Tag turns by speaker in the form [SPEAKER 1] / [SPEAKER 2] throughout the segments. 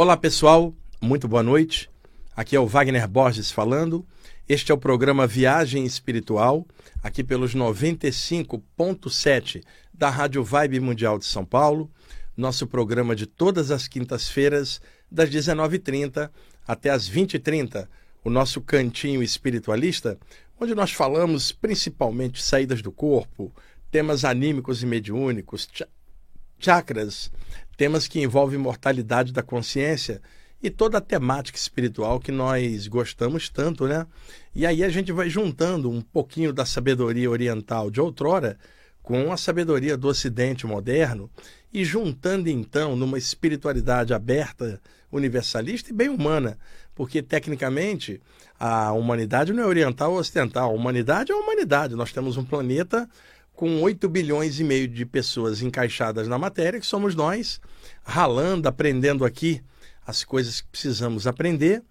[SPEAKER 1] Olá pessoal, muito boa noite. Aqui é o Wagner Borges falando. Este é o programa Viagem Espiritual, aqui pelos 95.7 da Rádio Vibe Mundial de São Paulo. Nosso programa de todas as quintas-feiras, das 19h30 até as 20h30. O nosso cantinho espiritualista, onde nós falamos principalmente saídas do corpo, temas anímicos e mediúnicos, chakras, temas que envolvem mortalidade da consciência e toda a temática espiritual que nós gostamos tanto, né? E aí a gente vai juntando um pouquinho da sabedoria oriental de outrora com a sabedoria do ocidente moderno e juntando então numa espiritualidade aberta, universalista e bem humana, porque tecnicamente a humanidade não é oriental ou ocidental, a humanidade é a humanidade. Nós temos um planeta com 8 bilhões e meio de pessoas encaixadas na matéria, que somos nós, ralando, aprendendo aqui as coisas que precisamos aprender.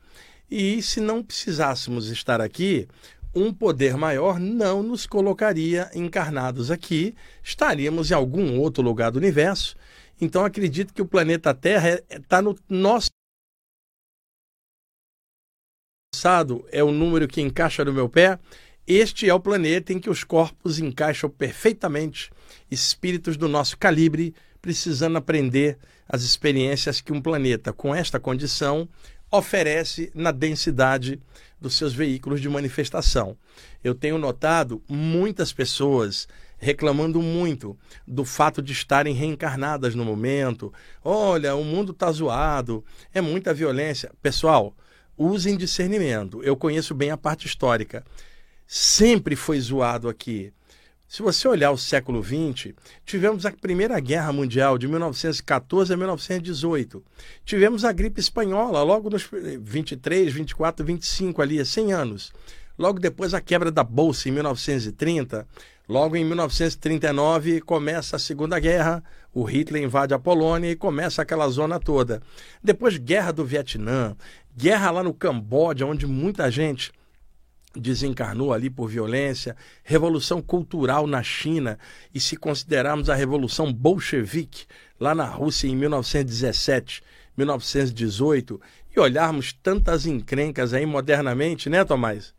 [SPEAKER 1] E se não precisássemos estar aqui, um poder maior não nos colocaria encarnados aqui, estaríamos em algum outro lugar do universo. Então acredito que o planeta Terra está no nosso é o número que encaixa no meu pé este é o planeta em que os corpos encaixam perfeitamente, espíritos do nosso calibre, precisando aprender as experiências que um planeta com esta condição oferece na densidade dos seus veículos de manifestação. Eu tenho notado muitas pessoas reclamando muito do fato de estarem reencarnadas no momento. Olha, o mundo está zoado, é muita violência. Pessoal, usem discernimento. Eu conheço bem a parte histórica sempre foi zoado aqui. Se você olhar o século XX, tivemos a Primeira Guerra Mundial de 1914 a 1918. Tivemos a gripe espanhola logo nos 23, 24, 25 ali, 100 anos. Logo depois a quebra da bolsa em 1930. Logo em 1939 começa a Segunda Guerra, o Hitler invade a Polônia e começa aquela zona toda. Depois guerra do Vietnã, guerra lá no Camboja, onde muita gente desencarnou ali por violência, revolução cultural na China, e se considerarmos a revolução bolchevique lá na Rússia em 1917, 1918, e olharmos tantas encrencas aí modernamente, né, Tomás?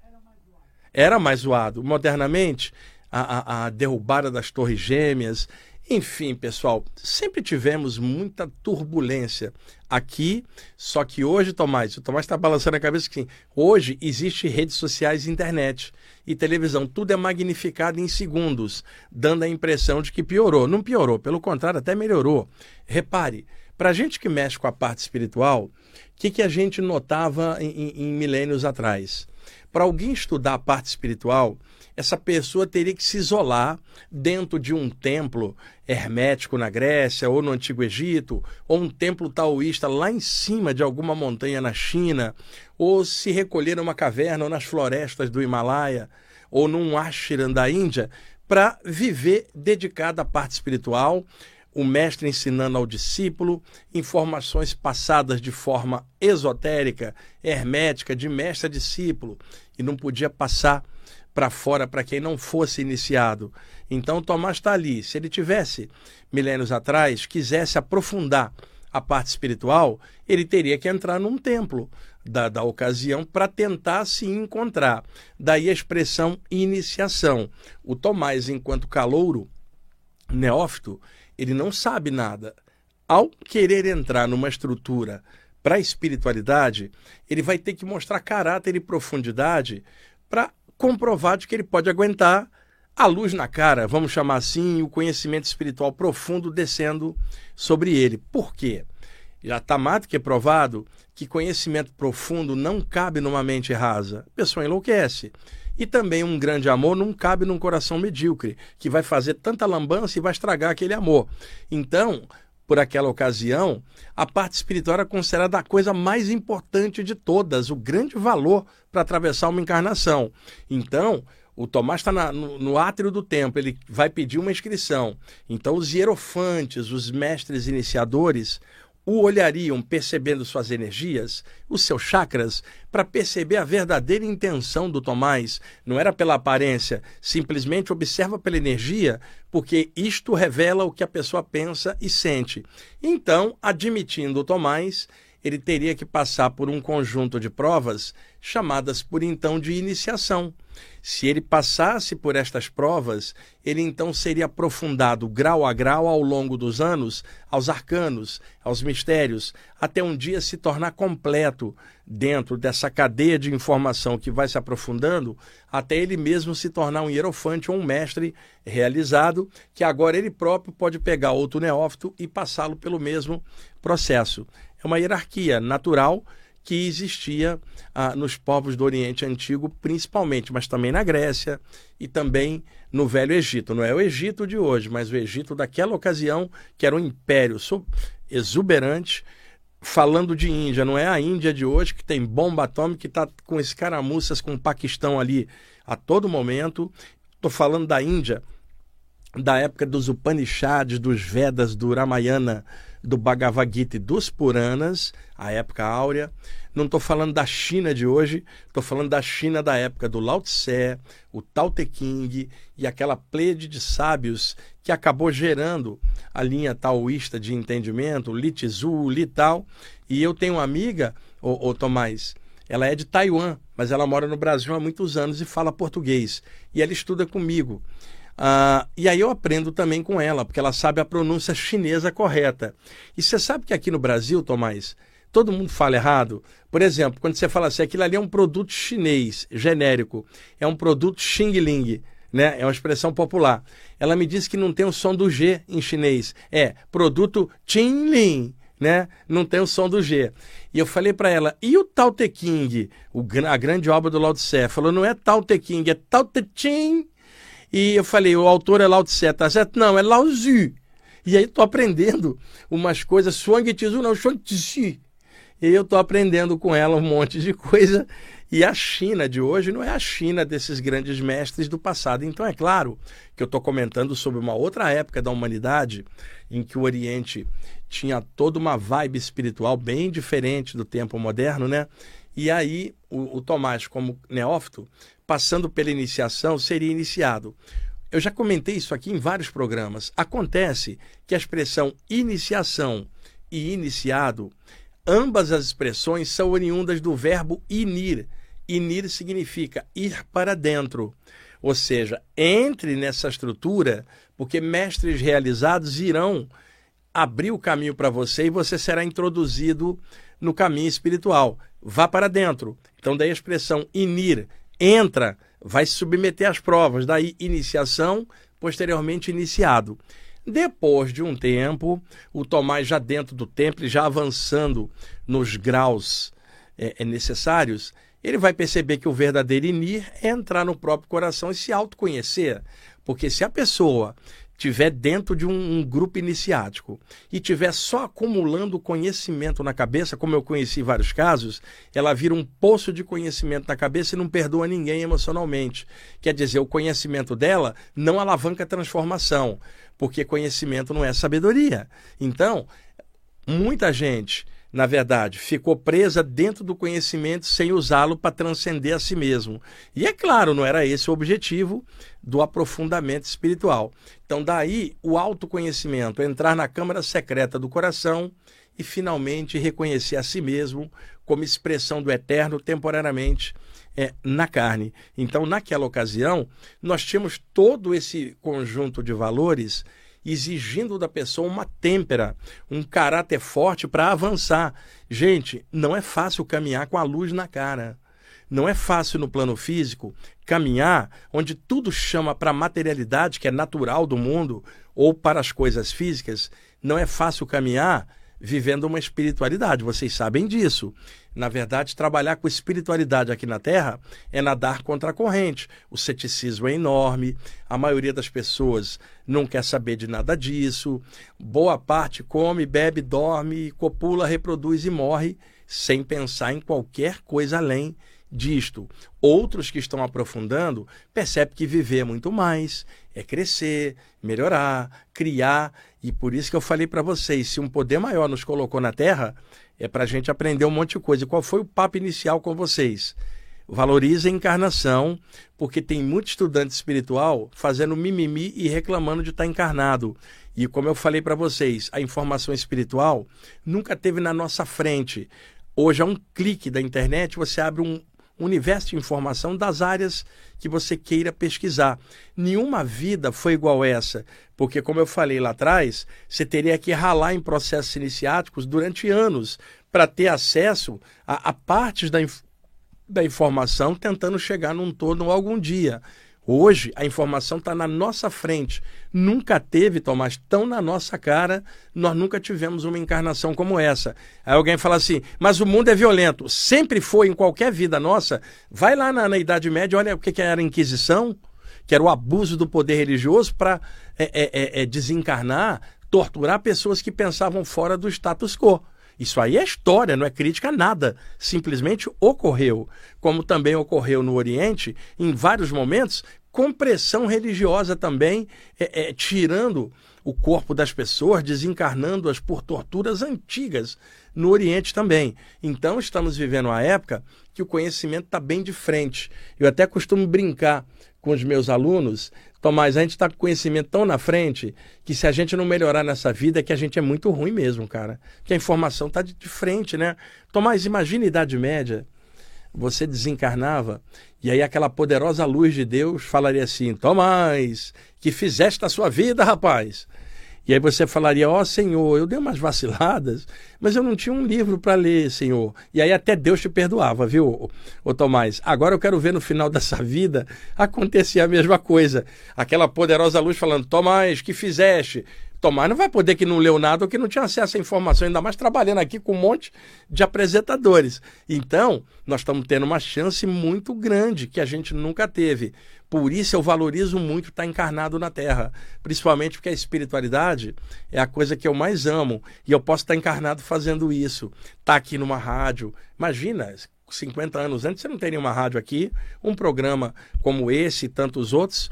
[SPEAKER 1] Era mais zoado. Modernamente, a, a, a derrubada das Torres Gêmeas, enfim, pessoal, sempre tivemos muita turbulência aqui, só que hoje, Tomás, o Tomás está balançando a cabeça que sim, hoje existe redes sociais, internet e televisão, tudo é magnificado em segundos, dando a impressão de que piorou. Não piorou, pelo contrário, até melhorou. Repare, para a gente que mexe com a parte espiritual, o que, que a gente notava em, em, em milênios atrás? Para alguém estudar a parte espiritual, essa pessoa teria que se isolar dentro de um templo hermético na Grécia ou no Antigo Egito, ou um templo taoísta lá em cima de alguma montanha na China, ou se recolher numa caverna ou nas florestas do Himalaia, ou num ashram da Índia, para viver dedicado à parte espiritual, o mestre ensinando ao discípulo informações passadas de forma esotérica, hermética, de mestre a discípulo, e não podia passar para fora para quem não fosse iniciado. Então Tomás está ali. Se ele tivesse milênios atrás, quisesse aprofundar a parte espiritual, ele teria que entrar num templo da, da ocasião para tentar se encontrar. Daí a expressão iniciação. O Tomás, enquanto calouro, neófito, ele não sabe nada. Ao querer entrar numa estrutura para a espiritualidade, ele vai ter que mostrar caráter e profundidade para comprovado que ele pode aguentar a luz na cara, vamos chamar assim, o conhecimento espiritual profundo descendo sobre ele. Por quê? Já está mais do que provado que conhecimento profundo não cabe numa mente rasa. A pessoa enlouquece. E também um grande amor não cabe num coração medíocre, que vai fazer tanta lambança e vai estragar aquele amor. Então, por aquela ocasião, a parte espiritual era considerada a coisa mais importante de todas, o grande valor para atravessar uma encarnação. Então, o Tomás está no, no, átrio do templo, ele vai pedir uma inscrição. Então, os hierofantes, os mestres iniciadores, o olhariam percebendo suas energias, os seus chakras, para perceber a verdadeira intenção do Tomás. Não era pela aparência, simplesmente observa pela energia, porque isto revela o que a pessoa pensa e sente. Então, admitindo o Tomás, ele teria que passar por um conjunto de provas chamadas por então de iniciação. Se ele passasse por estas provas, ele então seria aprofundado grau a grau ao longo dos anos aos arcanos, aos mistérios, até um dia se tornar completo dentro dessa cadeia de informação que vai se aprofundando, até ele mesmo se tornar um hierofante ou um mestre realizado, que agora ele próprio pode pegar outro neófito e passá-lo pelo mesmo processo. É uma hierarquia natural que existia ah, nos povos do Oriente Antigo, principalmente, mas também na Grécia e também no Velho Egito. Não é o Egito de hoje, mas o Egito daquela ocasião, que era um império exuberante. Falando de Índia, não é a Índia de hoje que tem bomba atômica, que está com escaramuças com o Paquistão ali a todo momento. Estou falando da Índia da época dos Upanishads, dos Vedas, do Ramayana, do Bhagavad Gita e dos Puranas, a época áurea. Não estou falando da China de hoje, estou falando da China da época do Lao Tse, o Tao Te King e aquela plede de sábios que acabou gerando a linha taoísta de entendimento, Li Tzu, Li Tao. E eu tenho uma amiga, o, o Tomás, ela é de Taiwan, mas ela mora no Brasil há muitos anos e fala português. E ela estuda comigo. Uh, e aí eu aprendo também com ela, porque ela sabe a pronúncia chinesa correta. E você sabe que aqui no Brasil, Tomás, todo mundo fala errado. Por exemplo, quando você fala assim, aquilo ali é um produto chinês, genérico, é um produto Xing Ling, né? É uma expressão popular. Ela me disse que não tem o som do G em chinês. É produto Ling, né? Não tem o som do G. E eu falei para ela, e o Tao Te King, o, a grande obra do Lao Tse? Falou, não é Tao Te King, é Tao Te Ching e eu falei, o autor é Lao Tse, tá certo? Não, é Lao Tzu. E aí estou aprendendo umas coisas, Shuang Tzu não, Shuang Tzu. E eu estou aprendendo com ela um monte de coisa. E a China de hoje não é a China desses grandes mestres do passado. Então é claro que eu estou comentando sobre uma outra época da humanidade em que o Oriente tinha toda uma vibe espiritual bem diferente do tempo moderno, né? E aí o, o Tomás, como neófito, passando pela iniciação, seria iniciado. Eu já comentei isso aqui em vários programas. Acontece que a expressão iniciação e iniciado, ambas as expressões são oriundas do verbo inir. Inir significa ir para dentro. Ou seja, entre nessa estrutura, porque mestres realizados irão abrir o caminho para você e você será introduzido no caminho espiritual. Vá para dentro. Então, daí a expressão inir entra, vai se submeter às provas, daí iniciação, posteriormente iniciado. Depois de um tempo, o Tomás já dentro do templo, já avançando nos graus é, é necessários, ele vai perceber que o verdadeiro inir é entrar no próprio coração e se autoconhecer. Porque se a pessoa tiver dentro de um, um, grupo iniciático e tiver só acumulando conhecimento na cabeça, como eu conheci vários casos, ela vira um poço de conhecimento na cabeça e não perdoa ninguém emocionalmente. Quer dizer, o conhecimento dela não alavanca a transformação, porque conhecimento não é sabedoria. Então, muita gente na verdade, ficou presa dentro do conhecimento sem usá-lo para transcender a si mesmo. E é claro, não era esse o objetivo do aprofundamento espiritual. Então, daí o autoconhecimento, entrar na câmara secreta do coração e finalmente reconhecer a si mesmo como expressão do eterno temporariamente é, na carne. Então, naquela ocasião, nós tínhamos todo esse conjunto de valores exigindo da pessoa uma têmpera, um caráter forte para avançar. Gente, não é fácil caminhar com a luz na cara. Não é fácil no plano físico caminhar onde tudo chama para a materialidade, que é natural do mundo, ou para as coisas físicas. Não é fácil caminhar vivendo uma espiritualidade. Vocês sabem disso. Na verdade, trabalhar com espiritualidade aqui na Terra é nadar contra a corrente. O ceticismo é enorme, a maioria das pessoas não quer saber de nada disso. Boa parte come, bebe, dorme, copula, reproduz e morre sem pensar em qualquer coisa além disto. Outros que estão aprofundando percebem que viver é muito mais, é crescer, melhorar, criar. E por isso que eu falei para vocês: se um poder maior nos colocou na Terra, é para a gente aprender um monte de coisa. Qual foi o papo inicial com vocês? Valorize a encarnação, porque tem muito estudante espiritual fazendo mimimi e reclamando de estar encarnado. E como eu falei para vocês, a informação espiritual nunca teve na nossa frente. Hoje, a um clique da internet, você abre um universo de informação das áreas que você queira pesquisar. Nenhuma vida foi igual essa, porque, como eu falei lá atrás, você teria que ralar em processos iniciáticos durante anos para ter acesso a, a partes da, da informação, tentando chegar num todo algum dia. Hoje, a informação está na nossa frente. Nunca teve, Tomás, tão na nossa cara. Nós nunca tivemos uma encarnação como essa. Aí alguém fala assim, mas o mundo é violento. Sempre foi em qualquer vida nossa. Vai lá na, na Idade Média, olha o que, que era a Inquisição, que era o abuso do poder religioso para é, é, é, é, desencarnar, torturar pessoas que pensavam fora do status quo. Isso aí é história, não é crítica a nada. Simplesmente ocorreu. Como também ocorreu no Oriente, em vários momentos, compressão religiosa também, é, é, tirando o corpo das pessoas, desencarnando-as por torturas antigas no Oriente também. Então, estamos vivendo uma época que o conhecimento está bem de frente. Eu até costumo brincar com os meus alunos Tomás, a gente está com conhecimento tão na frente que se a gente não melhorar nessa vida é que a gente é muito ruim mesmo, cara. Que a informação está de, de, frente, né? Tomás, imagina a Idade Média. Você desencarnava e aí aquela poderosa luz de Deus falaria assim: Tomás, que fizeste a sua vida, rapaz. E aí você falaria: Ó oh, Senhor, eu dei umas vaciladas, mas eu não tinha um livro para ler, Senhor. E aí até Deus te perdoava, viu, ô Tomás? Agora eu quero ver no final dessa vida acontecer a mesma coisa. Aquela poderosa luz falando: Tomás, que fizeste? Tomás não vai poder que não leu nada ou que não tinha acesso à informação, ainda mais trabalhando aqui com um monte de apresentadores. Então, nós estamos tendo uma chance muito grande que a gente nunca teve. Por isso eu valorizo muito estar encarnado na Terra, principalmente porque a espiritualidade é a coisa que eu mais amo e eu posso estar encarnado fazendo isso. Estar tá aqui numa rádio, imagina, 50 anos antes você não teria uma rádio aqui, um programa como esse e tantos outros,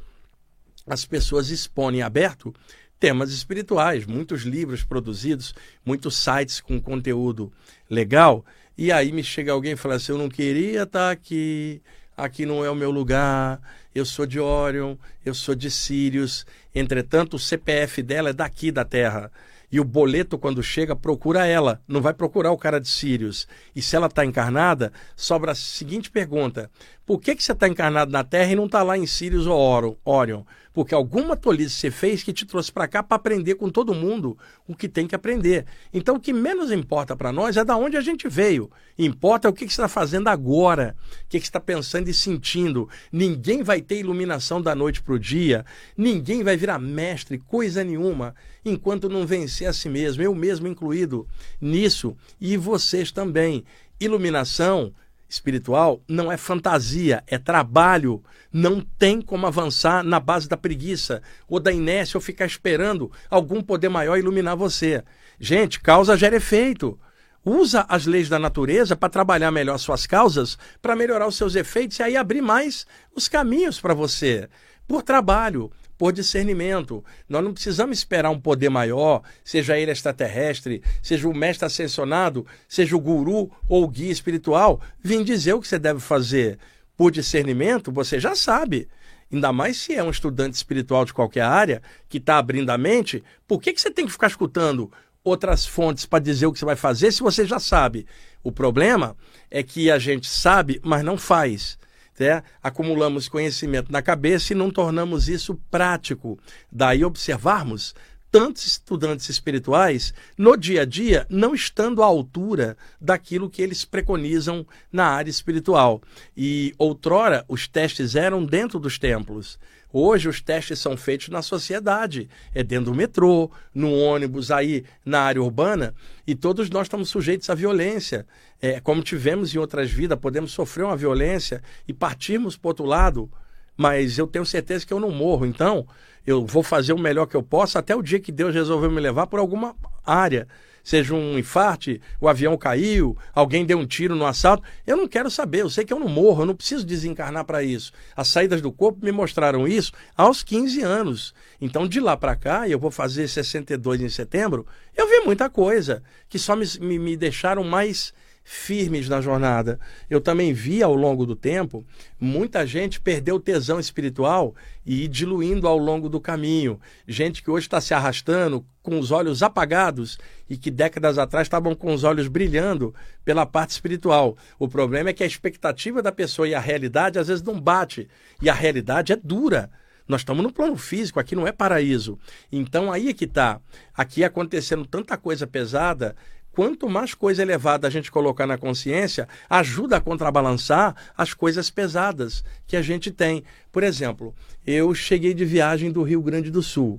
[SPEAKER 1] as pessoas expõem aberto temas espirituais, muitos livros produzidos, muitos sites com conteúdo legal. E aí me chega alguém e fala assim: eu não queria estar aqui, aqui não é o meu lugar, eu sou de Orion, eu sou de Sirius. Entretanto, o CPF dela é daqui da Terra. E o boleto, quando chega, procura ela, não vai procurar o cara de Sirius. E se ela está encarnada, sobra a seguinte pergunta: por que, que você está encarnado na Terra e não está lá em Sirius ou Orion? Porque alguma tolice você fez que te trouxe para cá para aprender com todo mundo o que tem que aprender. Então, o que menos importa para nós é da onde a gente veio. Importa o que, que você está fazendo agora, o que, que você está pensando e sentindo. Ninguém vai ter iluminação da noite para o dia, ninguém vai virar mestre, coisa nenhuma, enquanto não vencer a si mesmo, eu mesmo incluído nisso, e vocês também. Iluminação espiritual não é fantasia, é trabalho. Não tem como avançar na base da preguiça ou da inércia ou ficar esperando algum poder maior iluminar você. Gente, causa gera efeito. Usa as leis da natureza para trabalhar melhor suas causas, para melhorar os seus efeitos e aí abrir mais os caminhos para você. Por trabalho, por discernimento. Nós não precisamos esperar um poder maior, seja ele extraterrestre, seja o mestre ascensionado, seja o guru ou o guia espiritual, vir dizer o que você deve fazer. Por discernimento, você já sabe. Ainda mais se é um estudante espiritual de qualquer área que está abrindo a mente, por que, que você tem que ficar escutando outras fontes para dizer o que você vai fazer se você já sabe? O problema é que a gente sabe, mas não faz né, acumulamos conhecimento na cabeça e não tornamos isso prático. Daí observarmos tantos estudantes espirituais no dia a dia não estando à altura daquilo que eles preconizam na área espiritual. E outrora os testes eram dentro dos templos. Hoje os testes são feitos na sociedade, é dentro do metrô, no ônibus, aí na área urbana, e todos nós estamos sujeitos à violência. É, como tivemos em outras vidas, podemos sofrer uma violência e partirmos para outro lado, mas eu tenho certeza que eu não morro. Então, eu vou fazer o melhor que eu posso até o dia que Deus resolveu me levar por alguma área seja um infarte, o avião caiu, alguém deu um tiro no assalto. Eu não quero saber, eu sei que eu não morro, eu não preciso desencarnar para isso. As saídas do corpo me mostraram isso aos 15 anos. Então, de lá para cá, eu vou fazer 62 em setembro, eu vi muita coisa que só me, me, me deixaram mais firmes na jornada. Eu também vi ao longo do tempo muita gente perder o tesão espiritual e ir diluindo ao longo do caminho. Gente que hoje está se arrastando com os olhos apagados e que décadas atrás estavam com os olhos brilhando pela parte espiritual. O problema é que a expectativa da pessoa e a realidade às vezes não bate. E a realidade é dura. Nós estamos no plano físico, aqui não é paraíso. Então aí é que está. Aqui acontecendo tanta coisa pesada quanto mais coisa elevada a gente colocar na consciência, ajuda a contrabalançar as coisas pesadas que a gente tem. Por exemplo, eu cheguei de viagem do Rio Grande do Sul.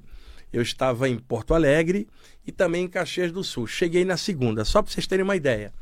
[SPEAKER 1] Eu estava em Porto Alegre e também em Caxias do Sul. Cheguei na segunda, só para vocês terem uma ideia.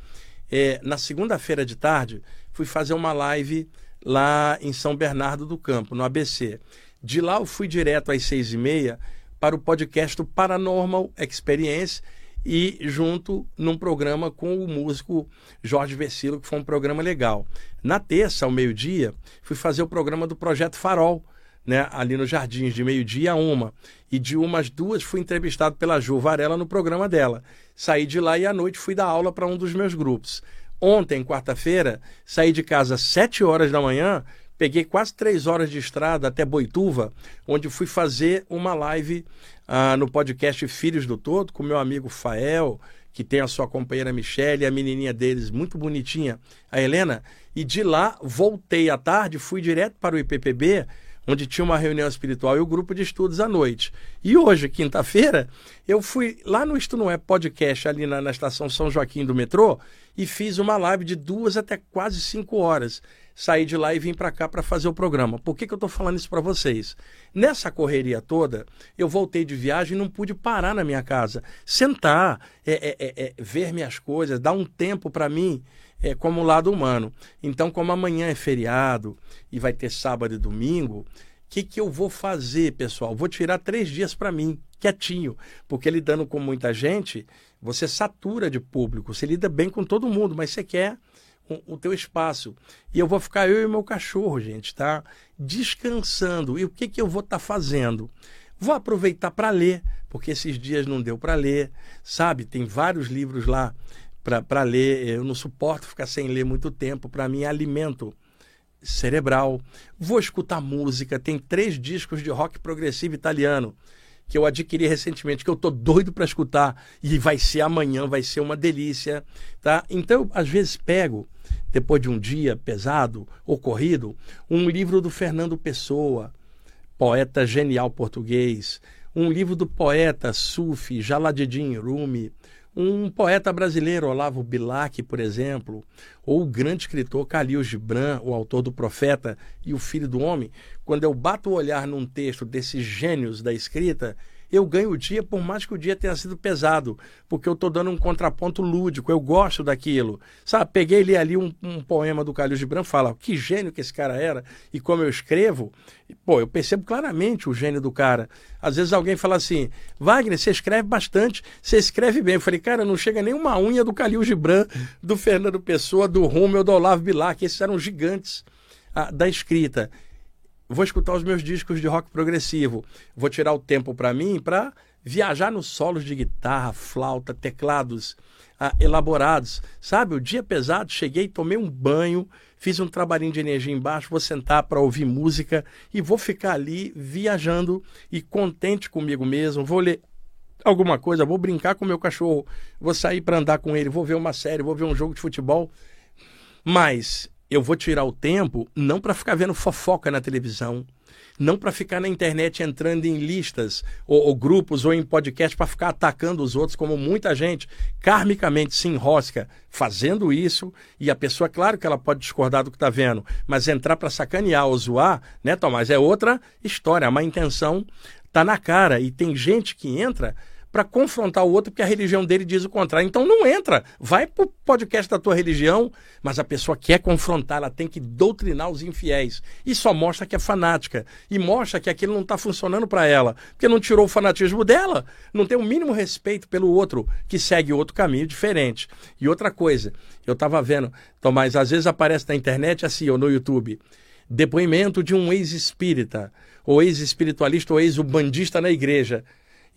[SPEAKER 1] É, na segunda-feira de tarde, fui fazer uma live lá em São Bernardo do Campo, no ABC. De lá eu fui direto às seis e meia para o podcast Paranormal Experience e junto num programa com o músico Jorge Versilo, que foi um programa legal. Na terça, ao meio-dia, fui fazer o programa do Projeto Farol, né, ali nos Jardins, de meio-dia a uma. E de umas duas fui entrevistado pela Ju Varela no programa dela. Saí de lá e à noite fui dar aula para um dos meus grupos. Ontem, quarta-feira, saí de casa às sete horas da manhã, peguei quase três horas de estrada até Boituva, onde fui fazer uma live ah, no podcast Filhos do Todo, com meu amigo Fael, que tem a sua companheira Michelle e a menininha deles, muito bonitinha, a Helena. E de lá voltei à tarde, fui direto para o IPPB, onde tinha uma reunião espiritual e o grupo de estudos à noite. E hoje, quinta-feira, eu fui lá no Isto Não É Podcast, ali na, na estação São Joaquim do metrô, e fiz uma live de duas até quase cinco horas saí de lá e vim para cá para fazer o programa. Por que, que eu estou falando isso para vocês? Nessa correria toda, eu voltei de viagem e não pude parar na minha casa. Sentar, é, é, é, é ver minhas coisas, dar um tempo para mim é, como lado humano. Então, como amanhã é feriado e vai ter sábado e domingo, o que, que eu vou fazer, pessoal? Vou tirar três dias para mim, quietinho, porque lidando com muita gente, você satura de público, você lida bem com todo mundo, mas você quer o teu espaço. E eu vou ficar eu e meu cachorro, gente, tá? Descansando. E o que, que eu vou estar tá fazendo? Vou aproveitar para ler, porque esses dias não deu para ler, sabe? Tem vários livros lá para ler. Eu não suporto ficar sem ler muito tempo. Para mim é alimento cerebral. Vou escutar música. Tem três discos de rock progressivo italiano que eu adquiri recentemente, que eu tô doido para escutar e vai ser amanhã, vai ser uma delícia, tá? Então, eu, às vezes pego depois de um dia pesado, ocorrido, um livro do Fernando Pessoa, poeta genial português, um livro do poeta Sufi Jalaleddin Rumi, um poeta brasileiro, Olavo Bilac, por exemplo, ou o grande escritor Khalil Gibran, o autor do Profeta e o Filho do Homem, quando eu bato o olhar num texto desses gênios da escrita, eu ganho o dia, por mais que o dia tenha sido pesado, porque eu estou dando um contraponto lúdico, eu gosto daquilo. Sabe, peguei ali, ali um, um poema do Calil Gibran, fala que gênio que esse cara era e como eu escrevo. Pô, eu percebo claramente o gênio do cara. Às vezes alguém fala assim, Wagner, você escreve bastante, você escreve bem. Eu falei, cara, não chega nem uma unha do Calil Gibran, do Fernando Pessoa, do Rummel, do Olavo Bilac, esses eram gigantes ah, da escrita vou escutar os meus discos de rock progressivo, vou tirar o tempo para mim para viajar nos solos de guitarra, flauta, teclados ah, elaborados. Sabe, o dia pesado, cheguei, tomei um banho, fiz um trabalhinho de energia embaixo, vou sentar para ouvir música e vou ficar ali viajando e contente comigo mesmo. Vou ler alguma coisa, vou brincar com meu cachorro, vou sair para andar com ele, vou ver uma série, vou ver um jogo de futebol. Mas eu vou tirar o tempo não para ficar vendo fofoca na televisão, não para ficar na internet entrando em listas ou, ou grupos ou em podcast para ficar atacando os outros, como muita gente karmicamente se enrosca fazendo isso. E a pessoa, claro que ela pode discordar do que está vendo, mas entrar para sacanear ou zoar, né, Tomás? É outra história. A má intenção tá na cara. E tem gente que entra para confrontar o outro, porque a religião dele diz o contrário. Então não entra. Vai pro podcast da tua religião, mas a pessoa quer confrontar, ela tem que doutrinar os infiéis. E só mostra que é fanática. E mostra que aquilo não está funcionando para ela, porque não tirou o fanatismo dela. Não tem o mínimo respeito pelo outro que segue outro caminho diferente. E outra coisa, eu estava vendo, Tomás, às vezes aparece na internet assim, ou no YouTube, depoimento de um ex-espírita, ou ex-espiritualista, ou ex-ubandista na igreja.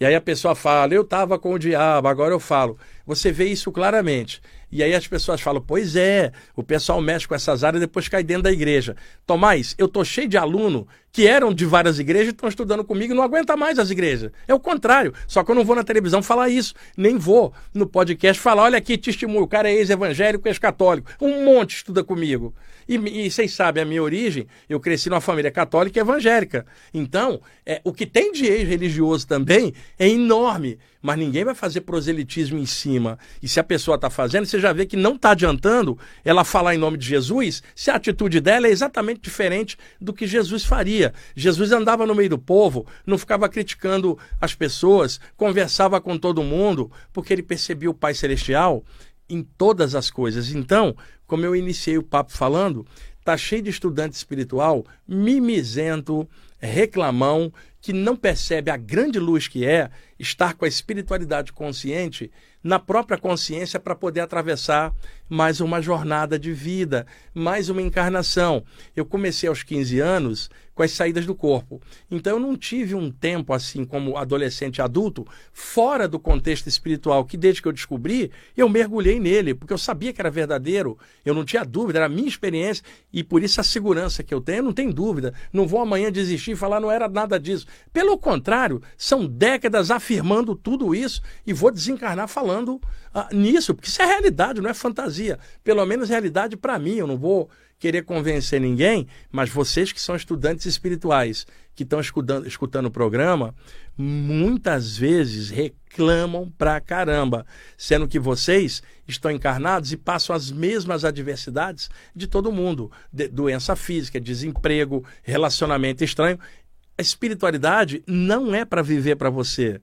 [SPEAKER 1] E aí a pessoa fala, eu estava com o diabo, agora eu falo. você vê isso claramente. E aí as pessoas falam, pois é, o pessoal mexe com essas áreas e depois cai dentro da igreja. Tomás, eu tô cheio de aluno que eram de várias igrejas estão estudando comigo e não aguenta mais as igrejas. É o contrário. Só que eu não vou na televisão falar isso, nem vou no podcast falar, olha aqui, testemunho, o cara é ex-evangélico, ex-católico. Um monte estuda comigo. E, e, vocês sabem a minha origem, eu cresci numa família católica e evangélica. Então, é, o que tem de ex-religioso também é enorme, mas ninguém vai fazer proselitismo em cima. E se a pessoa está fazendo, você já vê que não está adiantando ela falar em nome de Jesus, se a atitude dela é exatamente diferente do que Jesus faria. Jesus andava no meio do povo, não ficava criticando as pessoas, conversava com todo mundo, porque ele percebia o Pai Celestial em todas as coisas. Então, como eu iniciei o papo falando, tá cheio de estudante espiritual mimizento, reclamão, que não percebe a grande luz que é estar com a espiritualidade consciente na própria consciência para poder atravessar mais uma jornada de vida, mais uma encarnação. Eu comecei aos 15 anos com as saídas do corpo. Então eu não tive um tempo assim como adolescente adulto fora do contexto espiritual que desde que eu descobri, eu mergulhei nele, porque eu sabia que era verdadeiro, eu não tinha dúvida, era a minha experiência e por isso a segurança que eu tenho, eu não tenho dúvida. Não vou amanhã desistir e falar não era nada disso. Pelo contrário, são décadas afirmando tudo isso e vou desencarnar falando ah, nisso, porque isso é realidade, não é fantasia. Pelo menos realidade para mim, eu não vou querer convencer ninguém, mas vocês que são estudantes espirituais, que estão escutando, escutando o programa, muitas vezes reclamam pra caramba, sendo que vocês estão encarnados e passam as mesmas adversidades de todo mundo: de, doença física, desemprego, relacionamento estranho. A espiritualidade não é para viver para você.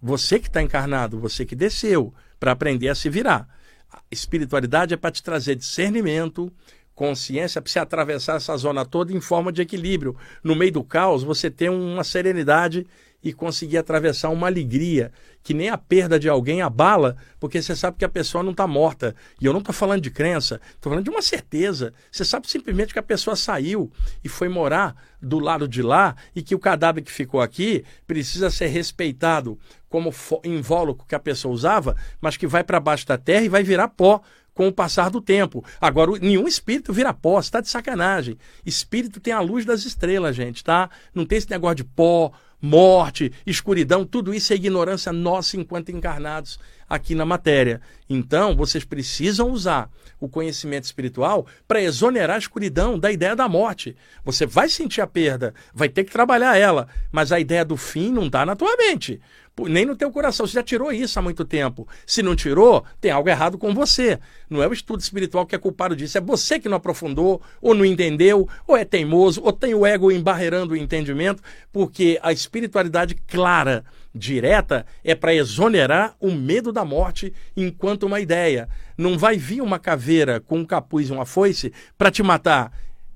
[SPEAKER 1] Você que está encarnado, você que desceu para aprender a se virar. A espiritualidade é para te trazer discernimento, consciência para você atravessar essa zona toda em forma de equilíbrio. No meio do caos, você ter uma serenidade e conseguir atravessar uma alegria que nem a perda de alguém abala, porque você sabe que a pessoa não está morta. E eu não estou falando de crença, estou falando de uma certeza. Você sabe simplesmente que a pessoa saiu e foi morar do lado de lá e que o cadáver que ficou aqui precisa ser respeitado como invólucro que a pessoa usava, mas que vai para baixo da terra e vai virar pó com o passar do tempo. Agora, nenhum espírito vira pó, está de sacanagem. Espírito tem a luz das estrelas, gente, tá? Não tem esse negócio de pó, morte, escuridão, tudo isso é ignorância nossa enquanto encarnados aqui na matéria. Então, vocês precisam usar o conhecimento espiritual para exonerar a escuridão da ideia da morte. Você vai sentir a perda, vai ter que trabalhar ela, mas a ideia do fim não está na tua mente nem no teu coração. Você já tirou isso há muito tempo. Se não tirou, tem algo errado com você. Não é o estudo espiritual que é culpado disso. É você que não aprofundou, ou não entendeu, ou é teimoso, ou tem o ego embarreirando o entendimento, porque a espiritualidade clara, direta, é para exonerar o medo da morte enquanto uma ideia. Não vai vir uma caveira com um capuz e uma foice para te matar.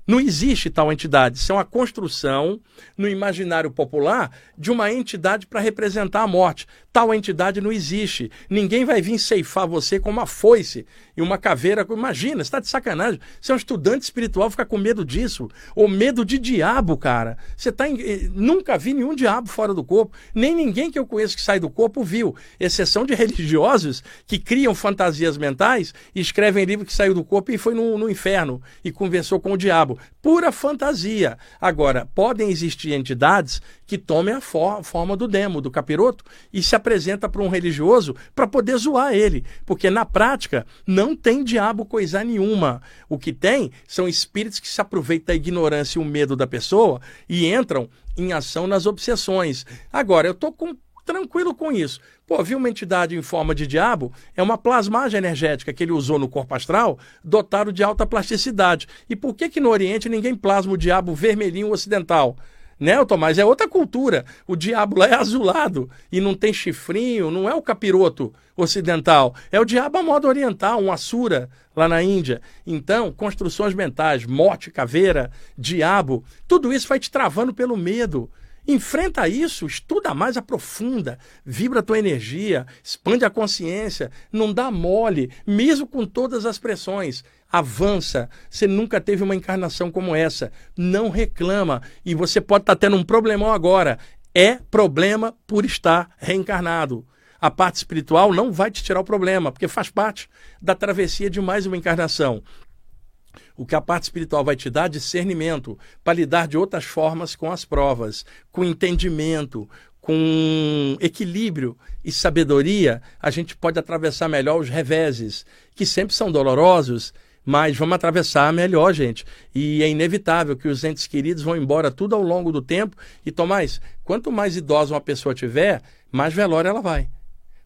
[SPEAKER 1] Não existe tal entidade. Isso é uma construção no imaginário popular de uma entidade para representar a morte. Tal entidade não existe. Ninguém vai vir ceifar você com uma foice e uma caveira. Imagina, você está de sacanagem. Você é um estudante espiritual, fica com medo disso. Ou medo de diabo, cara. Você tá em... Eh, nunca vi nenhum diabo fora do corpo. Nem ninguém que eu conheço que sai do corpo viu. Exceção de religiosos que criam fantasias mentais e escrevem livro que saiu do corpo e foi no, no inferno e conversou com o diabo. Pura fantasia. Agora, podem existir entidades que tomem a for forma do demo, do capiroto, e se apresenta para um religioso para poder zoar ele. Porque na prática não tem diabo coisa nenhuma. O que tem são espíritos que se aproveitam da ignorância e o medo da pessoa e entram em ação nas obsessões. Agora, eu estou tranquilo com isso. Pô, viu uma entidade em forma de diabo? É uma plasmagem energética que ele usou no corpo astral, dotado de alta plasticidade. E por que que no Oriente ninguém plasma o diabo vermelhinho ocidental? né, Tomás? É outra cultura. O diabo lá é azulado e não tem chifrinho, não é o capiroto ocidental. É o diabo à moda oriental, um assura lá na Índia. Então, construções mentais, morte, caveira, diabo, tudo isso vai te travando pelo medo. Enfrenta isso, estuda mais, aprofunda, vibra a tua energia, expande a consciência, não dá mole, mesmo com todas as pressões. Avança. Você nunca teve uma encarnação como essa. Não reclama. E você pode estar tendo um problemão agora. É problema por estar reencarnado. A parte espiritual não vai te tirar o problema, porque faz parte da travessia de mais uma encarnação. O que a parte espiritual vai te dar é discernimento para lidar de outras formas com as provas, com entendimento, com equilíbrio e sabedoria, a gente pode atravessar melhor os reveses, que sempre são dolorosos, mas vamos atravessar melhor, gente. E é inevitável que os entes queridos vão embora tudo ao longo do tempo. E Tomás, quanto mais idosa uma pessoa tiver, mais velório ela vai.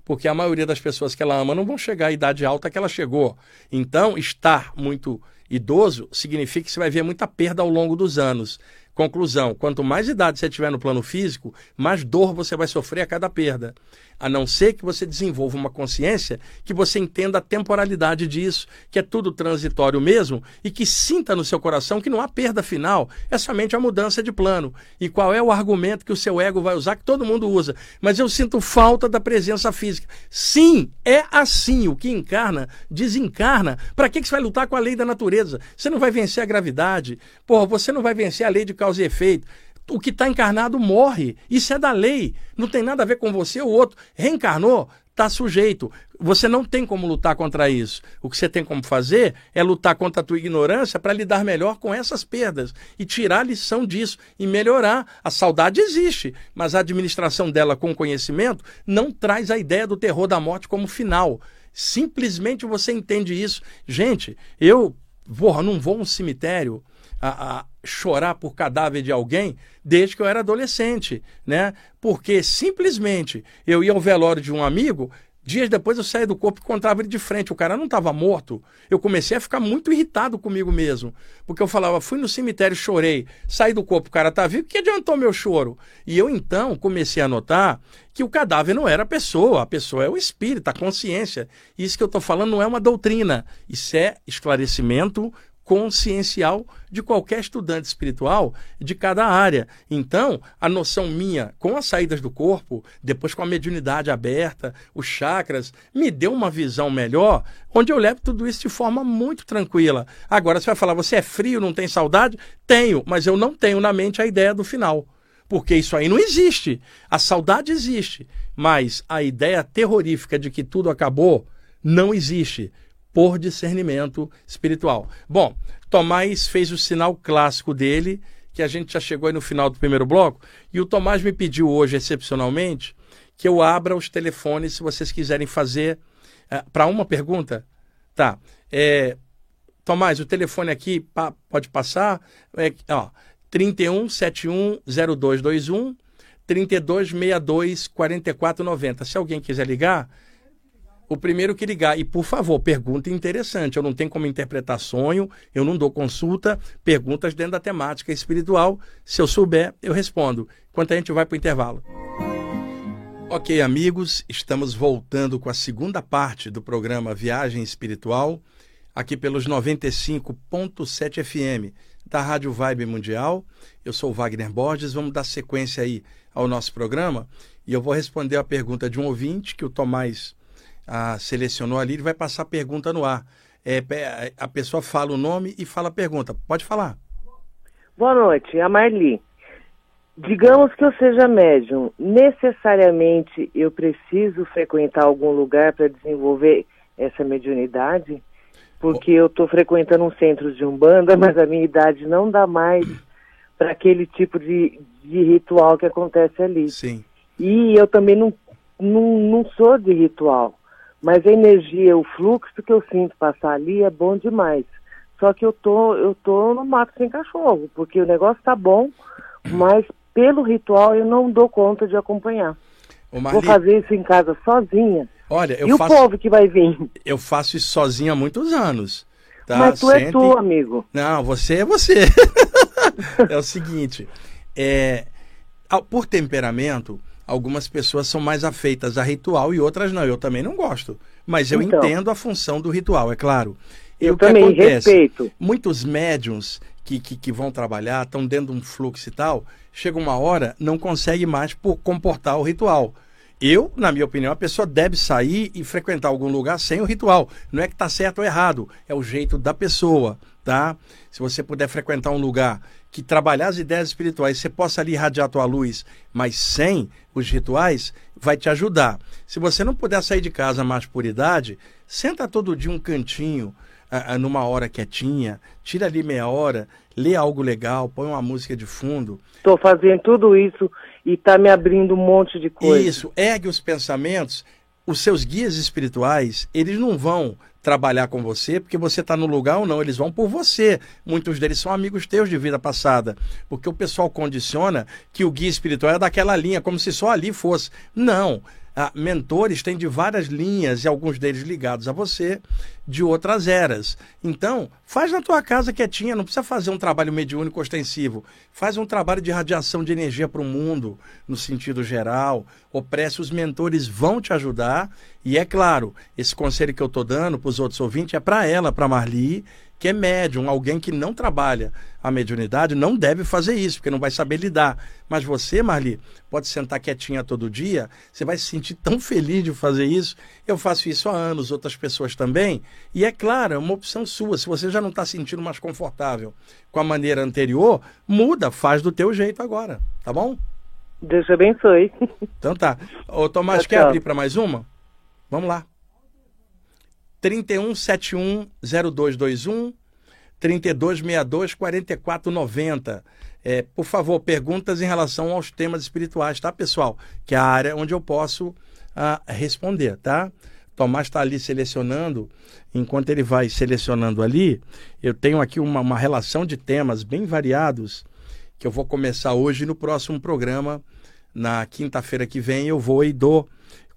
[SPEAKER 1] Porque a maioria das pessoas que ela ama não vão chegar à idade alta que ela chegou. Então, estar muito idoso significa que você vai ver muita perda ao longo dos anos. Conclusão: quanto mais idade você tiver no plano físico, mais dor você vai sofrer a cada perda. A não ser que você desenvolva uma consciência que você entenda a temporalidade disso, que é tudo transitório mesmo, e que sinta no seu coração que não há perda final, é somente a mudança de plano. E qual é o argumento que o seu ego vai usar, que todo mundo usa? Mas eu sinto falta da presença física. Sim, é assim. O que encarna, desencarna. Para que, que você vai lutar com a lei da natureza? Você não vai vencer a gravidade. Porra, você não vai vencer a lei de causa e efeito. O que está encarnado morre. Isso é da lei. Não tem nada a ver com você ou outro. Reencarnou, está sujeito. Você não tem como lutar contra isso. O que você tem como fazer é lutar contra a tua ignorância para lidar melhor com essas perdas e tirar a lição disso e melhorar. A saudade existe, mas a administração dela com conhecimento não traz a ideia do terror da morte como final. Simplesmente você entende isso. Gente, eu porra, não vou a um cemitério a, a, chorar por cadáver de alguém desde que eu era adolescente, né? Porque simplesmente eu ia ao velório de um amigo, dias depois eu saía do corpo e encontrava ele de frente, o cara não estava morto. Eu comecei a ficar muito irritado comigo mesmo, porque eu falava, fui no cemitério, chorei, saí do corpo, o cara tá vivo, que adiantou meu choro? E eu então comecei a notar que o cadáver não era a pessoa, a pessoa é o espírito, a consciência. Isso que eu estou falando não é uma doutrina, isso é esclarecimento consciencial de qualquer estudante espiritual de cada área. Então, a noção minha com as saídas do corpo, depois com a mediunidade aberta, os chakras, me deu uma visão melhor, onde eu levo tudo isso de forma muito tranquila. Agora você vai falar, você é frio, não tem saudade? Tenho, mas eu não tenho na mente a ideia do final. Porque isso aí não existe. A saudade existe, mas a ideia terrorífica de que tudo acabou não existe por discernimento espiritual. Bom, Tomás fez o sinal clássico dele, que a gente já chegou aí no final do primeiro bloco, e o Tomás me pediu hoje, excepcionalmente, que eu abra os telefones se vocês quiserem fazer eh, para uma pergunta. Tá. É, Tomás, o telefone aqui pa, pode passar. É, ó, 31 71 0221 3262 4490. Se alguém quiser ligar, o primeiro que ligar. E, por favor, pergunta interessante. Eu não tenho como interpretar sonho, eu não dou consulta, perguntas dentro da temática espiritual. Se eu souber, eu respondo. Enquanto a gente vai para o intervalo. Ok, amigos, estamos voltando com a segunda parte do programa Viagem Espiritual, aqui pelos 95.7 FM da Rádio Vibe Mundial. Eu sou Wagner Borges, vamos dar sequência aí ao nosso programa e eu vou responder a pergunta de um ouvinte que o Tomás a, selecionou ali, ele vai passar a pergunta no ar. É, a pessoa fala o nome e fala a pergunta. Pode falar.
[SPEAKER 2] Boa noite, a Marli. Digamos que eu seja médium, necessariamente eu preciso frequentar algum lugar para desenvolver essa mediunidade? Porque eu estou frequentando um centro de umbanda, mas a minha idade não dá mais para aquele tipo de, de ritual que acontece ali.
[SPEAKER 1] Sim.
[SPEAKER 2] E eu também não, não, não sou de ritual. Mas a energia, o fluxo que eu sinto passar ali é bom demais. Só que eu tô, eu tô no mato sem cachorro, porque o negócio tá bom, mas pelo ritual eu não dou conta de acompanhar. Marli... Vou fazer isso em casa sozinha.
[SPEAKER 1] Olha, eu
[SPEAKER 2] e
[SPEAKER 1] faço...
[SPEAKER 2] o povo que vai vir?
[SPEAKER 1] Eu faço isso sozinha há muitos anos.
[SPEAKER 2] Tá? Mas tu Sempre... é tu, amigo.
[SPEAKER 1] Não, você é você. é o seguinte, é... por temperamento, algumas pessoas são mais afeitas a ritual e outras não. Eu também não gosto. Mas eu então, entendo a função do ritual, é claro.
[SPEAKER 2] E eu também acontece, respeito.
[SPEAKER 1] Muitos médiums que, que, que, vão trabalhar, estão dentro de um fluxo e tal, chega uma hora, não consegue mais por comportar o ritual. eu, na minha opinião, a pessoa deve sair e frequentar algum lugar sem o ritual. Não é que está certo ou errado, é o jeito da pessoa, tá? Se você puder frequentar um lugar que trabalhar as ideias espirituais, você possa ali irradiar a tua luz, mas sem os rituais, vai te ajudar. Se você não puder sair de casa mais por idade, senta todo dia um cantinho, numa hora quietinha, tira ali meia hora, lê algo legal, põe uma música de fundo.
[SPEAKER 2] Estou fazendo tudo isso e está me abrindo um monte de coisa.
[SPEAKER 1] Isso, ergue os pensamentos. Os seus guias espirituais, eles não vão trabalhar com você porque você está no lugar ou não, eles vão por você. Muitos deles são amigos teus de vida passada, porque o pessoal condiciona que o guia espiritual é daquela linha, como se só ali fosse. Não, ah, mentores têm de várias linhas e alguns deles ligados a você de outras eras. Então, faz na tua casa quietinha, não precisa fazer um trabalho mediúnico ostensivo. Faz um trabalho de radiação de energia para o mundo, no sentido geral. Opresse, os mentores vão te ajudar. E é claro, esse conselho que eu estou dando para os outros ouvintes é para ela, para Marli, que é médium, alguém que não trabalha a mediunidade, não deve fazer isso, porque não vai saber lidar. Mas você, Marli, pode sentar quietinha todo dia, você vai se sentir tão feliz de fazer isso. Eu faço isso há anos, outras pessoas também. E é claro, é uma opção sua. Se você já não está sentindo mais confortável com a maneira anterior, muda, faz do teu jeito agora, tá bom?
[SPEAKER 2] Deus te abençoe.
[SPEAKER 1] Então tá. Ô, Tomás, tchau, quer tchau. abrir para mais uma? Vamos lá. 3171 0221 3262 4490. É, por favor, perguntas em relação aos temas espirituais, tá, pessoal? Que é a área onde eu posso ah, responder, tá? Tomás está ali selecionando, enquanto ele vai selecionando ali, eu tenho aqui uma, uma relação de temas bem variados que eu vou começar hoje no próximo programa. Na quinta-feira que vem eu vou e dou